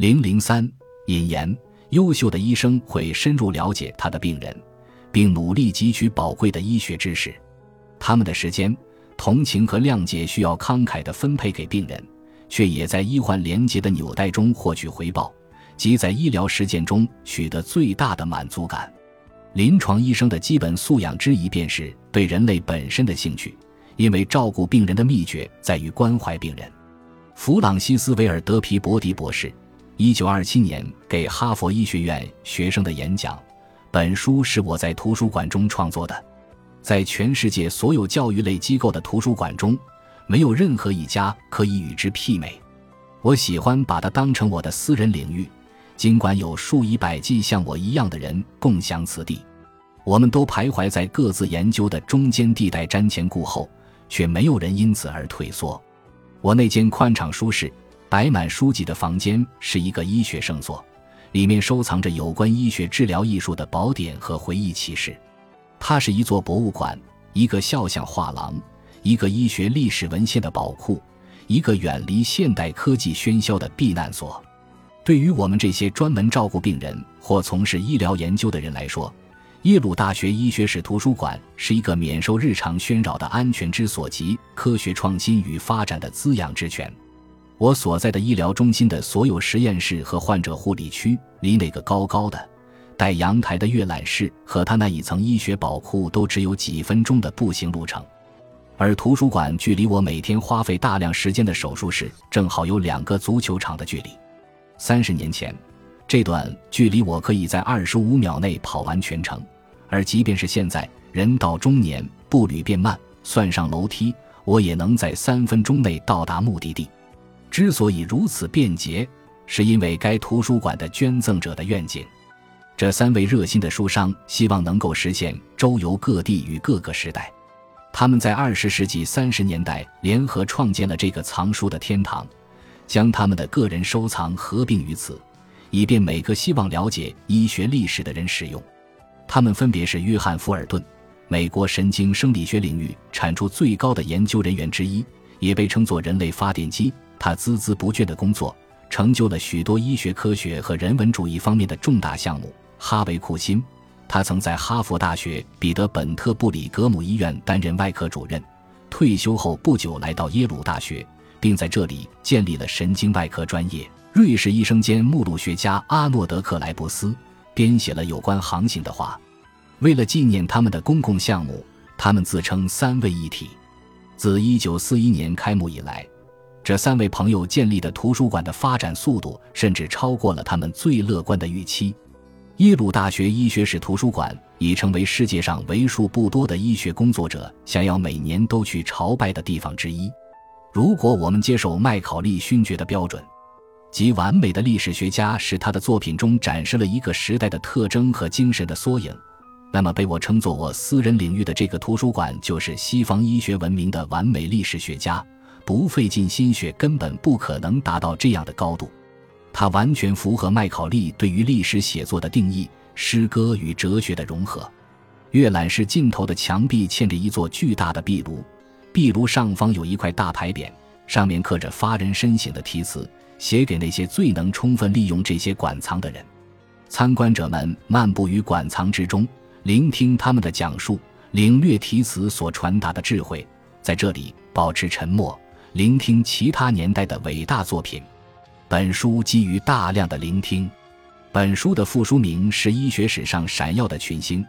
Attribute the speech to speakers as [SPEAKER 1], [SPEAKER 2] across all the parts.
[SPEAKER 1] 零零三引言：优秀的医生会深入了解他的病人，并努力汲取宝贵的医学知识。他们的时间、同情和谅解需要慷慨地分配给病人，却也在医患连结的纽带中获取回报，即在医疗实践中取得最大的满足感。临床医生的基本素养之一便是对人类本身的兴趣，因为照顾病人的秘诀在于关怀病人。弗朗西斯·维尔德皮伯迪博士。一九二七年给哈佛医学院学生的演讲，本书是我在图书馆中创作的，在全世界所有教育类机构的图书馆中，没有任何一家可以与之媲美。我喜欢把它当成我的私人领域，尽管有数以百计像我一样的人共享此地，我们都徘徊在各自研究的中间地带，瞻前顾后，却没有人因此而退缩。我那间宽敞舒适。摆满书籍的房间是一个医学圣所，里面收藏着有关医学治疗艺术的宝典和回忆启示。它是一座博物馆，一个肖像画廊，一个医学历史文献的宝库，一个远离现代科技喧嚣的避难所。对于我们这些专门照顾病人或从事医疗研究的人来说，耶鲁大学医学史图书馆是一个免受日常喧扰的安全之所及，科学创新与发展的滋养之泉。我所在的医疗中心的所有实验室和患者护理区，离那个高高的、带阳台的阅览室和他那一层医学宝库都只有几分钟的步行路程，而图书馆距离我每天花费大量时间的手术室正好有两个足球场的距离。三十年前，这段距离我可以在二十五秒内跑完全程，而即便是现在，人到中年，步履变慢，算上楼梯，我也能在三分钟内到达目的地。之所以如此便捷，是因为该图书馆的捐赠者的愿景。这三位热心的书商希望能够实现周游各地与各个时代。他们在二十世纪三十年代联合创建了这个藏书的天堂，将他们的个人收藏合并于此，以便每个希望了解医学历史的人使用。他们分别是约翰·福尔顿，美国神经生理学领域产出最高的研究人员之一，也被称作“人类发电机”。他孜孜不倦的工作，成就了许多医学科学和人文主义方面的重大项目。哈维·库辛，他曾在哈佛大学彼得本特布里格姆医院担任外科主任，退休后不久来到耶鲁大学，并在这里建立了神经外科专业。瑞士医生兼目录学家阿诺德·克莱布斯编写了有关航行的话。为了纪念他们的公共项目，他们自称三位一体。自1941年开幕以来。这三位朋友建立的图书馆的发展速度，甚至超过了他们最乐观的预期。耶鲁大学医学史图书馆已成为世界上为数不多的医学工作者想要每年都去朝拜的地方之一。如果我们接受麦考利勋爵的标准，即完美的历史学家使他的作品中展示了一个时代的特征和精神的缩影，那么被我称作我私人领域的这个图书馆就是西方医学文明的完美历史学家。不费尽心血，根本不可能达到这样的高度。它完全符合麦考利对于历史写作的定义：诗歌与哲学的融合。阅览室尽头的墙壁嵌着一座巨大的壁炉，壁炉上方有一块大牌匾，上面刻着发人深省的题词，写给那些最能充分利用这些馆藏的人。参观者们漫步于馆藏之中，聆听他们的讲述，领略题词所传达的智慧。在这里，保持沉默。聆听其他年代的伟大作品。本书基于大量的聆听。本书的副书名是《医学史上闪耀的群星》，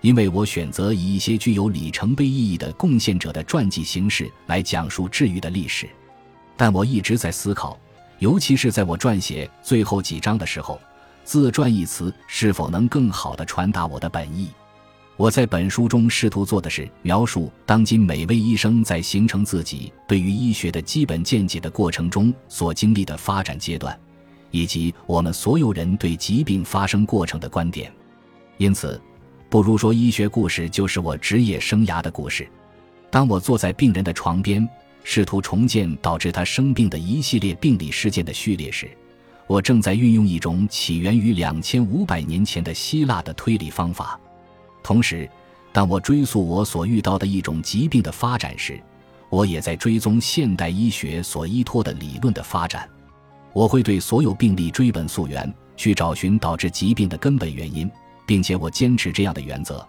[SPEAKER 1] 因为我选择以一些具有里程碑意义的贡献者的传记形式来讲述治愈的历史。但我一直在思考，尤其是在我撰写最后几章的时候，“自传”一词是否能更好地传达我的本意。我在本书中试图做的是描述当今每位医生在形成自己对于医学的基本见解的过程中所经历的发展阶段，以及我们所有人对疾病发生过程的观点。因此，不如说医学故事就是我职业生涯的故事。当我坐在病人的床边，试图重建导致他生病的一系列病理事件的序列时，我正在运用一种起源于两千五百年前的希腊的推理方法。同时，当我追溯我所遇到的一种疾病的发展时，我也在追踪现代医学所依托的理论的发展。我会对所有病例追本溯源，去找寻导致疾病的根本原因，并且我坚持这样的原则：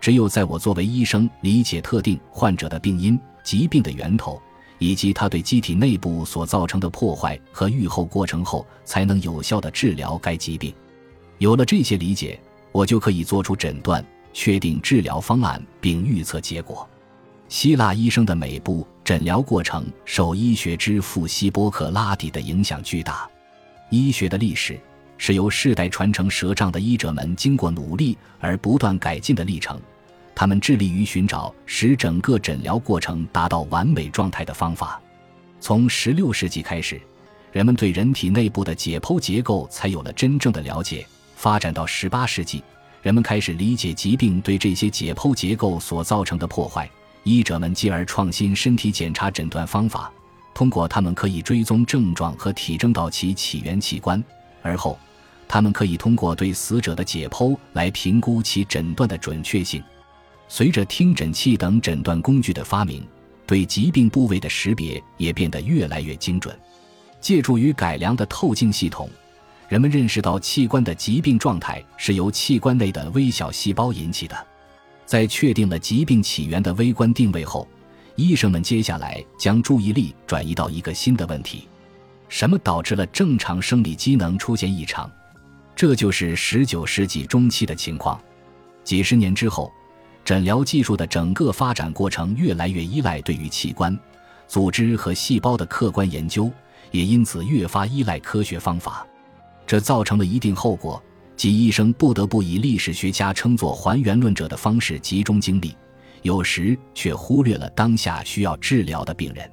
[SPEAKER 1] 只有在我作为医生理解特定患者的病因、疾病的源头以及它对机体内部所造成的破坏和预后过程后，才能有效的治疗该疾病。有了这些理解，我就可以做出诊断，确定治疗方案，并预测结果。希腊医生的每步诊疗过程受医学之父希波克拉底的影响巨大。医学的历史是由世代传承舌杖的医者们经过努力而不断改进的历程。他们致力于寻找使整个诊疗过程达到完美状态的方法。从16世纪开始，人们对人体内部的解剖结构才有了真正的了解。发展到18世纪，人们开始理解疾病对这些解剖结构所造成的破坏。医者们继而创新身体检查诊断方法，通过他们可以追踪症状和体征到其起源器官。而后，他们可以通过对死者的解剖来评估其诊断的准确性。随着听诊器等诊断工具的发明，对疾病部位的识别也变得越来越精准。借助于改良的透镜系统，人们认识到器官的疾病状态是由器官内的微小细胞引起的。在确定了疾病起源的微观定位后，医生们接下来将注意力转移到一个新的问题：什么导致了正常生理机能出现异常？这就是19世纪中期的情况。几十年之后，诊疗技术的整个发展过程越来越依赖对于器官、组织和细胞的客观研究，也因此越发依赖科学方法。这造成了一定后果。即医生不得不以历史学家称作还原论者的方式集中精力，有时却忽略了当下需要治疗的病人。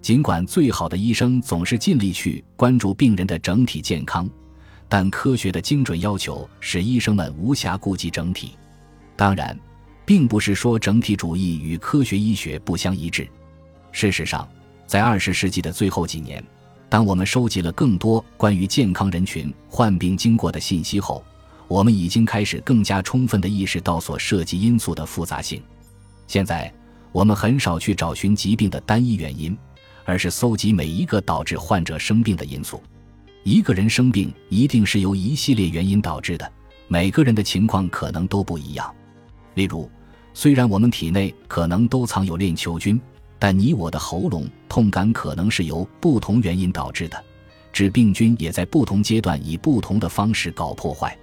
[SPEAKER 1] 尽管最好的医生总是尽力去关注病人的整体健康，但科学的精准要求使医生们无暇顾及整体。当然，并不是说整体主义与科学医学不相一致。事实上，在二十世纪的最后几年。当我们收集了更多关于健康人群患病经过的信息后，我们已经开始更加充分地意识到所涉及因素的复杂性。现在，我们很少去找寻疾病的单一原因，而是搜集每一个导致患者生病的因素。一个人生病一定是由一系列原因导致的，每个人的情况可能都不一样。例如，虽然我们体内可能都藏有链球菌。但你我的喉咙痛感可能是由不同原因导致的，致病菌也在不同阶段以不同的方式搞破坏。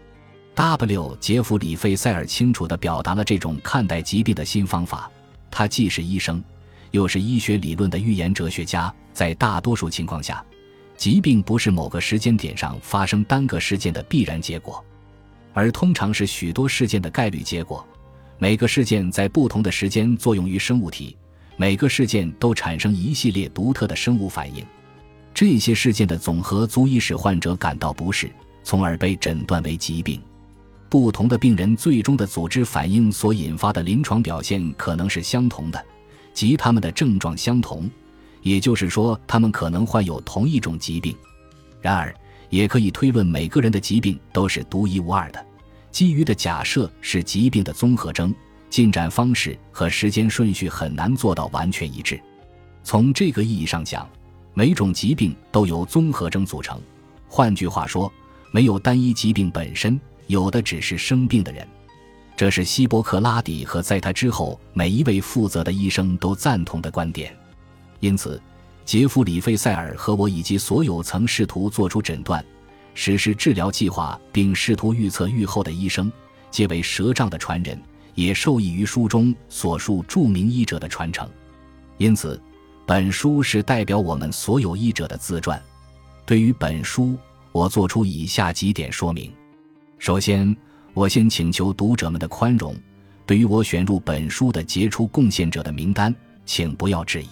[SPEAKER 1] W. 杰弗里·费塞尔清楚地表达了这种看待疾病的新方法。他既是医生，又是医学理论的预言哲学家。在大多数情况下，疾病不是某个时间点上发生单个事件的必然结果，而通常是许多事件的概率结果。每个事件在不同的时间作用于生物体。每个事件都产生一系列独特的生物反应，这些事件的总和足以使患者感到不适，从而被诊断为疾病。不同的病人最终的组织反应所引发的临床表现可能是相同的，即他们的症状相同，也就是说，他们可能患有同一种疾病。然而，也可以推论每个人的疾病都是独一无二的，基于的假设是疾病的综合征。进展方式和时间顺序很难做到完全一致。从这个意义上讲，每种疾病都由综合征组成。换句话说，没有单一疾病本身，有的只是生病的人。这是希波克拉底和在他之后每一位负责的医生都赞同的观点。因此，杰弗里·费塞尔和我以及所有曾试图做出诊断、实施治疗计划并试图预测预后的医生，皆为舌杖的传人。也受益于书中所述著名医者的传承，因此，本书是代表我们所有医者的自传。对于本书，我做出以下几点说明：首先，我先请求读者们的宽容，对于我选入本书的杰出贡献者的名单，请不要质疑。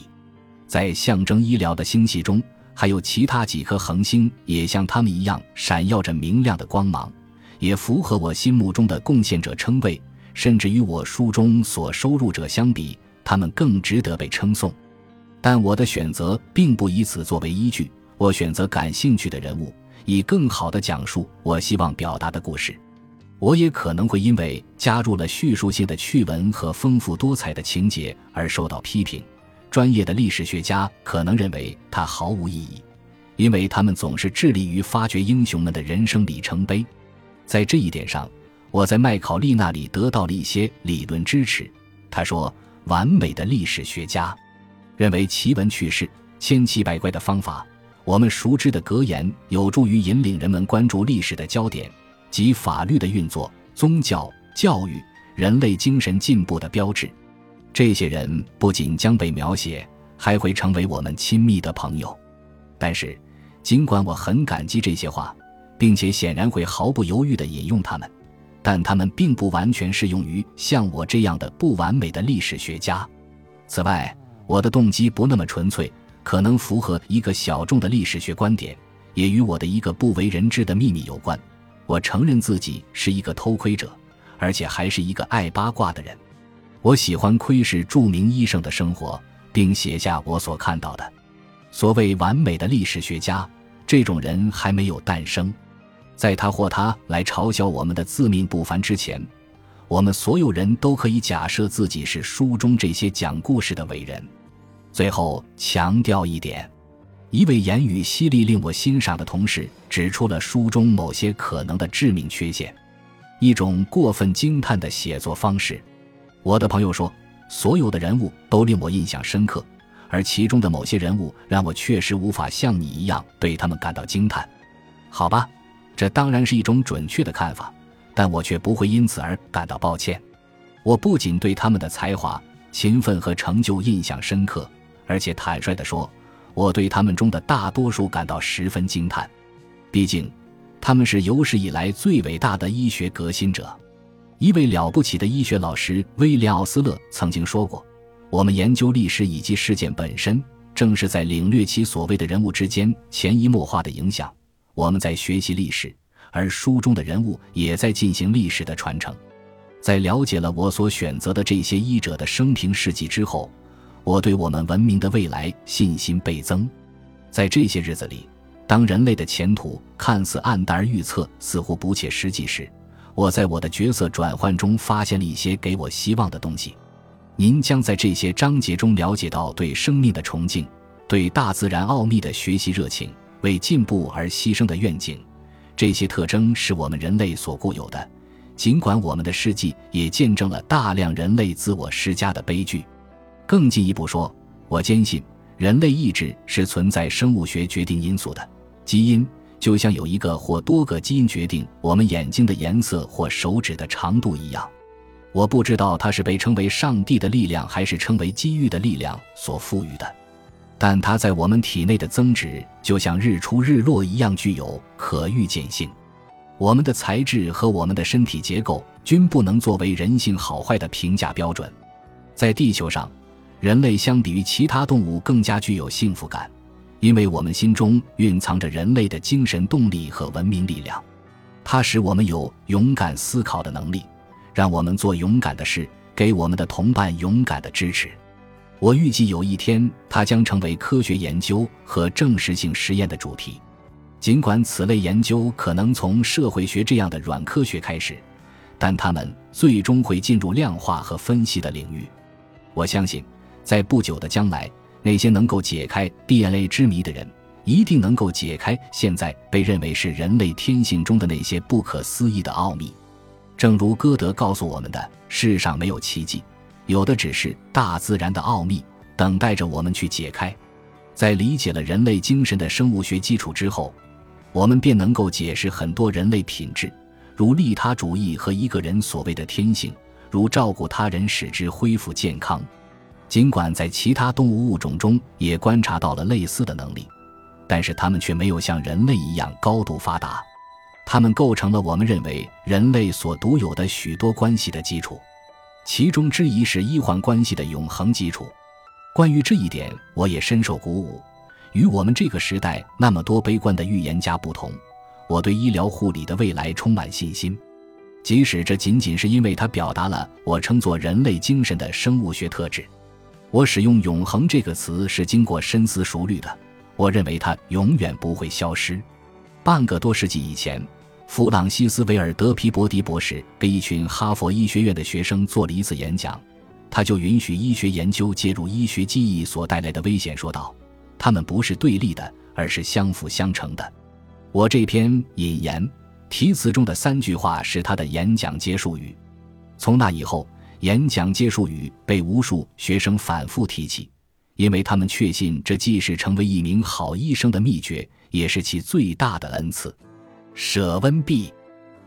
[SPEAKER 1] 在象征医疗的星系中，还有其他几颗恒星，也像他们一样闪耀着明亮的光芒，也符合我心目中的贡献者称谓。甚至与我书中所收入者相比，他们更值得被称颂。但我的选择并不以此作为依据。我选择感兴趣的人物，以更好的讲述我希望表达的故事。我也可能会因为加入了叙述性的趣闻和丰富多彩的情节而受到批评。专业的历史学家可能认为它毫无意义，因为他们总是致力于发掘英雄们的人生里程碑。在这一点上，我在麦考利那里得到了一些理论支持。他说：“完美的历史学家认为奇闻趣事、千奇百怪的方法，我们熟知的格言，有助于引领人们关注历史的焦点及法律的运作、宗教、教育、人类精神进步的标志。这些人不仅将被描写，还会成为我们亲密的朋友。但是，尽管我很感激这些话，并且显然会毫不犹豫地引用他们。”但他们并不完全适用于像我这样的不完美的历史学家。此外，我的动机不那么纯粹，可能符合一个小众的历史学观点，也与我的一个不为人知的秘密有关。我承认自己是一个偷窥者，而且还是一个爱八卦的人。我喜欢窥视著名医生的生活，并写下我所看到的。所谓完美的历史学家，这种人还没有诞生。在他或他来嘲笑我们的自命不凡之前，我们所有人都可以假设自己是书中这些讲故事的伟人。最后强调一点：一位言语犀利、令我欣赏的同事指出了书中某些可能的致命缺陷，一种过分惊叹的写作方式。我的朋友说，所有的人物都令我印象深刻，而其中的某些人物让我确实无法像你一样对他们感到惊叹。好吧。这当然是一种准确的看法，但我却不会因此而感到抱歉。我不仅对他们的才华、勤奋和成就印象深刻，而且坦率地说，我对他们中的大多数感到十分惊叹。毕竟，他们是有史以来最伟大的医学革新者。一位了不起的医学老师威廉奥斯勒曾经说过：“我们研究历史以及事件本身，正是在领略其所谓的人物之间潜移默化的影响。”我们在学习历史，而书中的人物也在进行历史的传承。在了解了我所选择的这些医者的生平事迹之后，我对我们文明的未来信心倍增。在这些日子里，当人类的前途看似暗淡而预测似乎不切实际时，我在我的角色转换中发现了一些给我希望的东西。您将在这些章节中了解到对生命的崇敬，对大自然奥秘的学习热情。为进步而牺牲的愿景，这些特征是我们人类所固有的。尽管我们的事迹也见证了大量人类自我施加的悲剧。更进一步说，我坚信人类意志是存在生物学决定因素的。基因就像有一个或多个基因决定我们眼睛的颜色或手指的长度一样。我不知道它是被称为上帝的力量，还是称为机遇的力量所赋予的。但它在我们体内的增值，就像日出日落一样具有可预见性。我们的材质和我们的身体结构均不能作为人性好坏的评价标准。在地球上，人类相比于其他动物更加具有幸福感，因为我们心中蕴藏着人类的精神动力和文明力量。它使我们有勇敢思考的能力，让我们做勇敢的事，给我们的同伴勇敢的支持。我预计有一天，它将成为科学研究和证实性实验的主题。尽管此类研究可能从社会学这样的软科学开始，但它们最终会进入量化和分析的领域。我相信，在不久的将来，那些能够解开 DNA 之谜的人，一定能够解开现在被认为是人类天性中的那些不可思议的奥秘。正如歌德告诉我们的：“世上没有奇迹。”有的只是大自然的奥秘，等待着我们去解开。在理解了人类精神的生物学基础之后，我们便能够解释很多人类品质，如利他主义和一个人所谓的天性，如照顾他人使之恢复健康。尽管在其他动物物种中也观察到了类似的能力，但是它们却没有像人类一样高度发达。它们构成了我们认为人类所独有的许多关系的基础。其中之一是医患关系的永恒基础。关于这一点，我也深受鼓舞。与我们这个时代那么多悲观的预言家不同，我对医疗护理的未来充满信心。即使这仅仅是因为它表达了我称作人类精神的生物学特质。我使用“永恒”这个词是经过深思熟虑的。我认为它永远不会消失。半个多世纪以前。弗朗西斯·维尔德皮伯迪博士给一群哈佛医学院的学生做了一次演讲，他就允许医学研究介入医学记忆所带来的危险，说道：“他们不是对立的，而是相辅相成的。我这篇引言题词中的三句话是他的演讲结束语。从那以后，演讲结束语被无数学生反复提起，因为他们确信这既是成为一名好医生的秘诀，也是其最大的恩赐。舍温毕，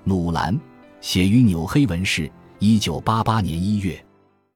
[SPEAKER 1] 努兰，写于纽黑文市，一九八八年一月。